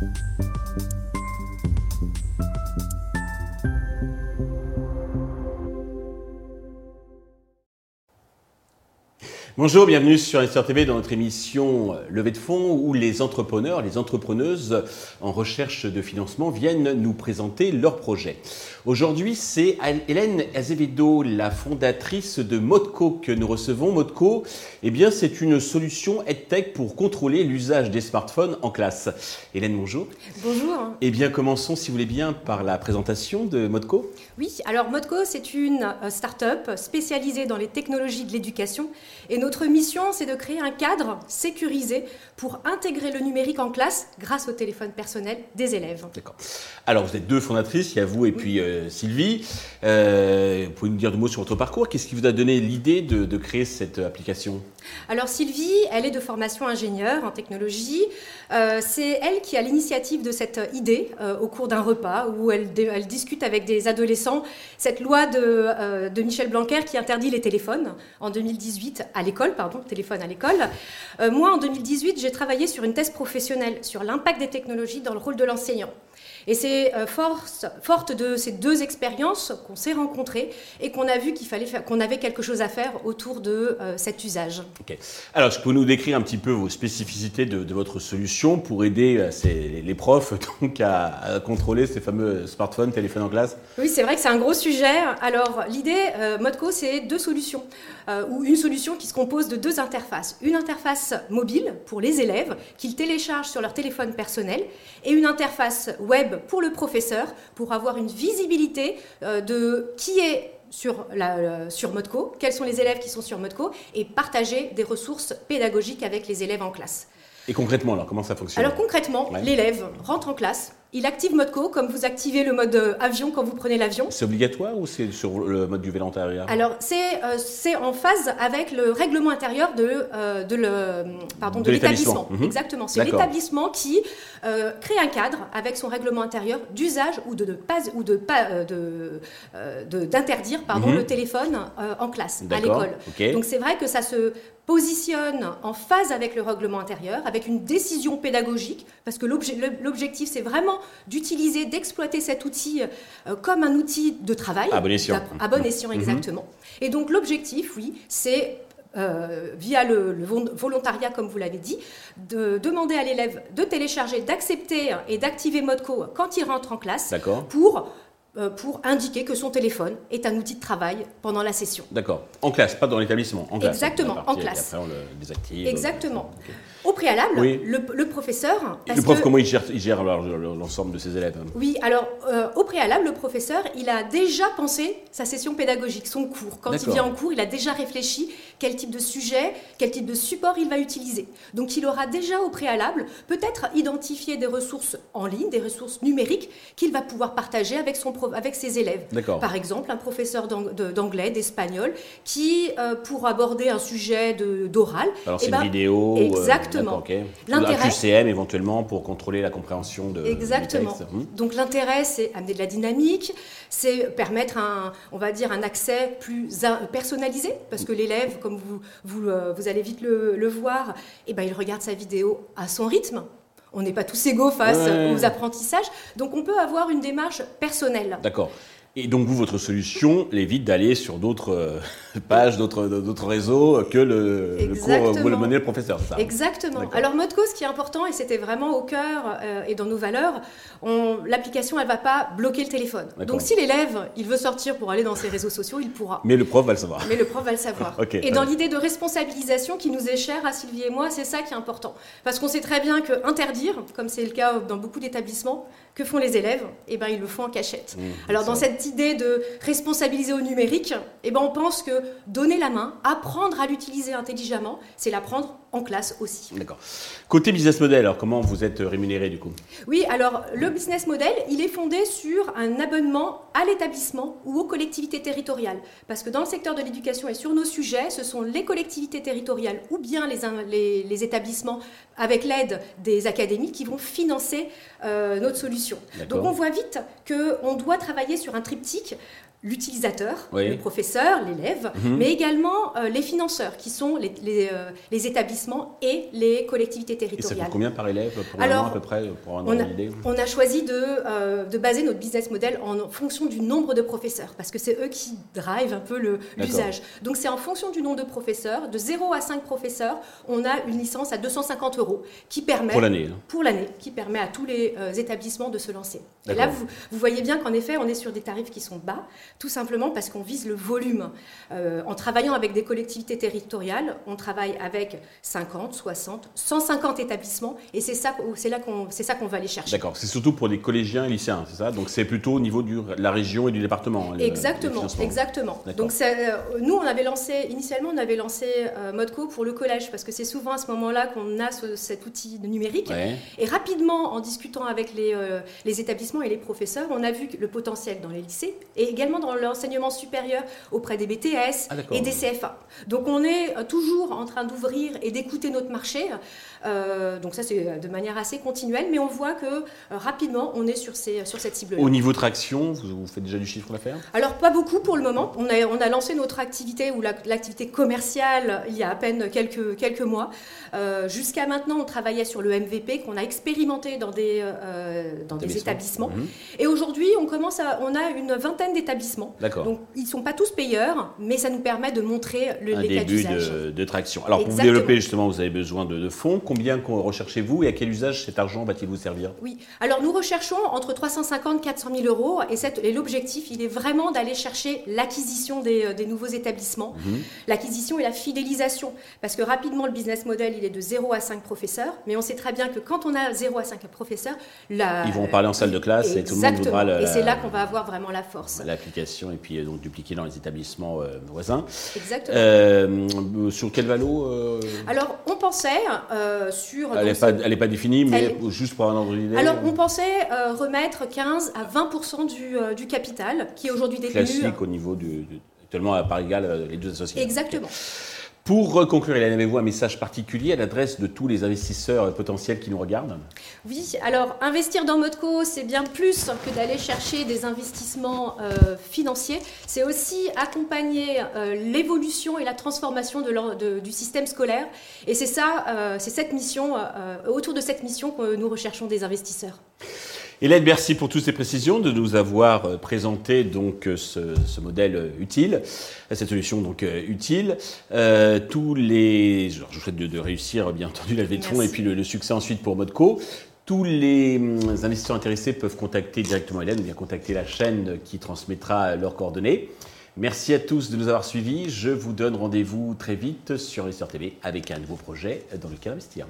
you Bonjour, bienvenue sur Investor TV dans notre émission Levée de fonds où les entrepreneurs, les entrepreneuses en recherche de financement viennent nous présenter leurs projets. Aujourd'hui, c'est Hélène Azevedo, la fondatrice de Modco que nous recevons. Modco, eh bien, c'est une solution EdTech pour contrôler l'usage des smartphones en classe. Hélène, bonjour. Bonjour. Eh bien, commençons, si vous voulez bien, par la présentation de Modco. Oui, alors Modco, c'est une euh, start-up spécialisée dans les technologies de l'éducation et notre mission, c'est de créer un cadre sécurisé pour intégrer le numérique en classe grâce au téléphone personnel des élèves. D'accord. Alors, vous êtes deux fondatrices, il y a vous et puis euh, Sylvie. Euh, vous pouvez nous dire deux mots sur votre parcours Qu'est-ce qui vous a donné l'idée de, créer cette application? Alors, Sylvie, elle est de formation ingénieure en technologie. Euh, c'est elle qui a l'initiative de cette idée au cours d'un repas où elle, discute avec des adolescents cette loi de, de Michel Blanquer qui interdit les téléphones en 2018 à l'école pardon, téléphone à l'école. Euh, moi, en 2018, j'ai travaillé sur une thèse professionnelle sur l'impact des technologies dans le rôle de l'enseignant. Et c'est euh, forte de ces deux expériences qu'on s'est rencontrées et qu'on a vu qu'il fallait qu'on avait quelque chose à faire autour de euh, cet usage. Alors, je peux nous décrire un petit peu vos spécificités de, votre solution pour aider euh, les profs donc, à, contrôler ces fameux smartphones, téléphones en classe? Oui, c'est vrai que c'est un gros sujet. Alors, l'idée, Modco, c'est deux solutions, ou une solution qui se compose de deux interfaces. Une interface mobile pour les élèves qu'ils téléchargent sur leur téléphone personnel et une interface web pour le professeur, pour avoir une visibilité euh, de qui est sur, la, sur Modco, quels sont les élèves qui sont sur Modco, et partager des ressources pédagogiques avec les élèves en classe. Et concrètement, alors, comment ça fonctionne? Alors concrètement, l'élève rentre en classe, il active Modco comme vous activez le mode euh, avion quand vous prenez l'avion. C'est obligatoire ou c'est sur le mode du vélo intérieur Alors c'est euh, en phase avec le règlement intérieur de, euh, de, l'établissement. Mhm. Exactement. C'est l'établissement qui crée un cadre avec son règlement intérieur d'usage ou de, de pas ou de pas de d'interdire pardon mhm. le téléphone en classe à l'école. Donc c'est vrai que ça se positionne en phase avec le règlement intérieur, avec une décision pédagogique, parce que l'objectif c'est vraiment d'utiliser, d'exploiter cet outil euh, comme un outil de travail. À bon escient. À bon escient, mhm. exactement. Et donc l'objectif, oui, c'est euh, via le, volontariat, comme vous l'avez dit, de demander à l'élève de télécharger, d'accepter et d'activer Modco quand il rentre en classe pour pour indiquer que son téléphone est un outil de travail pendant la session. D'accord. En classe, pas dans l'établissement. En classe. Exactement, en classe. Et après, on le désactive. Exactement. Au préalable, le, professeur. le prof, comment il gère, il gère l'ensemble de ses élèves Oui, alors euh, au préalable, le professeur, il a déjà pensé sa session pédagogique, son cours. Quand il vient en cours, il a déjà réfléchi quel type de sujet, quel type de support il va utiliser. Donc il aura déjà au préalable peut-être identifié des ressources en ligne, des ressources numériques qu'il va pouvoir partager avec, son, avec ses élèves. Par exemple, un professeur d'anglais, d'espagnol, qui, euh, pour aborder un sujet d'oral... Alors eh c'est une ben, vidéo... Euh, Exactement. Okay. L'intérêt. QCM éventuellement pour contrôler la compréhension de. Exactement. Hmm. Donc l'intérêt, c'est amener de la dynamique, c'est permettre un, on va dire, un accès plus personnalisé, parce que l'élève, comme vous, vous, euh, vous, allez vite le, voir, eh ben, il regarde sa vidéo à son rythme. On n'est pas tous égaux face aux apprentissages, donc on peut avoir une démarche personnelle. D'accord. Et donc, vous, votre solution l'évite d'aller sur d'autres euh, pages, d'autres réseaux que le, le cours vous le menez le professeur, ça Exactement. Alors, Modco, ce qui est important, et c'était vraiment au cœur euh, et dans nos valeurs, l'application, elle ne va pas bloquer le téléphone. Donc, si l'élève, il veut sortir pour aller dans ses réseaux sociaux, il pourra. Mais le prof va le savoir. Mais le prof va le savoir. et dans l'idée de responsabilisation qui nous est chère à Sylvie et moi, c'est ça qui est important. Parce qu'on sait très bien que interdire, comme c'est le cas dans beaucoup d'établissements, que font les élèves Eh bien, ils le font en cachette. Mmh, Alors, dans cette idée de responsabiliser au numérique, eh ben, on pense que donner la main, apprendre à l'utiliser intelligemment, c'est l'apprendre en classe aussi. D'accord. Côté business model, alors comment vous êtes rémunéré du coup? Oui, alors le business model, il est fondé sur un abonnement à l'établissement ou aux collectivités territoriales. Parce que dans le secteur de l'éducation et sur nos sujets, ce sont les collectivités territoriales ou bien les, les, établissements avec l'aide des académies qui vont financer euh, notre solution. Donc on voit vite qu'on doit travailler sur un triptyque l'utilisateur, Oui. le professeur, l'élève, Mhm. mais également euh, les financeurs, qui sont les, les, euh, les établissements et les collectivités Et ça territoriales. coûte combien par élève pour Alors, un an à peu près, pour un on a- On a choisi de, euh, de baser notre business model en fonction du nombre de professeurs, parce que c'est eux qui drivent un peu l'usage. Donc c'est en fonction du nombre de professeurs, de 0 à 5 professeurs, on a une licence à 250 euros qui permet Pour l'année. hein. pour l'année, qui permet à tous les établissements de se lancer. Et là, vous voyez bien qu'en effet, on est sur des tarifs qui sont bas, tout simplement parce qu'on vise le volume. Euh, en travaillant avec des collectivités territoriales, on travaille avec 50, 60, 150 établissements, et c'est ça, c'est là qu'on, c'est ça qu'on va aller chercher. D'accord, c'est surtout pour les collégiens et lycéens, c'est ça? Donc c'est plutôt au niveau de la région et du département. Exactement, exactement. Donc euh, nous, on avait lancé initialement, on avait lancé euh, Modco pour le collège parce que c'est souvent à ce moment-là qu'on a ce- cet outil numérique. Ouais. Et rapidement, en discutant avec les, euh, les établissements et les professeurs, on a vu le potentiel dans les lycées et également dans l'enseignement supérieur auprès des BTS Ah, et des CFA. Donc on est euh, toujours en train d'ouvrir et d'écouter notre marché. Euh, donc ça, c'est euh, de manière assez continuelle, mais on voit que euh, rapidement, on est sur, ces, sur cette cible-là. Au niveau traction, vous, vous faites déjà du chiffre d'affaires? Alors pas beaucoup pour le moment. On a, on a lancé notre activité ou la- l'activité commerciale il y a à peine quelques, quelques mois. Euh, Jusqu'à maintenant, on travaillait sur le MVP qu'on a expérimenté dans des, dans des établissements. Mhm. Et aujourd'hui, on commence à, on a une vingtaine d'établissements. Donc ils ne sont pas tous payeurs, mais ça nous permet de montrer le, un les cas début d'usage. de, de traction. Alors pour vous développer justement, vous avez besoin de, de fonds. Combien recherchez-vous et à quel usage cet argent va-t-il vous servir? Oui, alors nous recherchons entre 350 et 400 000 euros et, et l'objectif, il est vraiment d'aller chercher l'acquisition des, euh, des nouveaux établissements, Mhm. l'acquisition et la fidélisation. Parce que rapidement, le business model, il est de 0 à 5 professeurs, mais on sait très bien que quand on a 0 à 5 professeurs, la- Ils vont parler en salle de classe et tout le monde voudra le- Et c'est là qu'on va avoir vraiment la force. l'application et puis euh, donc dupliquer dans les établissements euh, voisins. Exactement. Euh, sur quel valo Alors, on pensait sur... Elle n'est pas, définie, mais Elle- juste pour un ordre d'idée. Alors, on pensait remettre 15 à 20 du, du capital, qui est aujourd'hui détenu. classique au niveau du, du- actuellement à part égale les deux associés. Exactement. Pour conclure, Hélène, avez-vous un message particulier à l'adresse de tous les investisseurs potentiels qui nous regardent? Oui, alors investir dans Modco, c'est bien plus que d'aller chercher des investissements euh, financiers. C'est aussi accompagner euh, l'évolution et la transformation du système scolaire. Et c'est ça, euh, c'est cette mission, autour de cette mission que nous recherchons des investisseurs. Hélène, merci pour toutes ces précisions, de nous avoir euh, présenté donc euh, ce, ce modèle euh, utile, cette solution donc utile. Euh, tous les, je vous souhaite de, de réussir bien entendu la levée de fonds et puis le, le succès ensuite pour Modco. Tous les hum, investisseurs intéressés peuvent contacter directement Hélène ou bien contacter la chaîne qui transmettra leurs coordonnées. Merci à tous de nous avoir suivis. Je vous donne rendez-vous très vite sur Investir TV avec un nouveau projet dans lequel investir.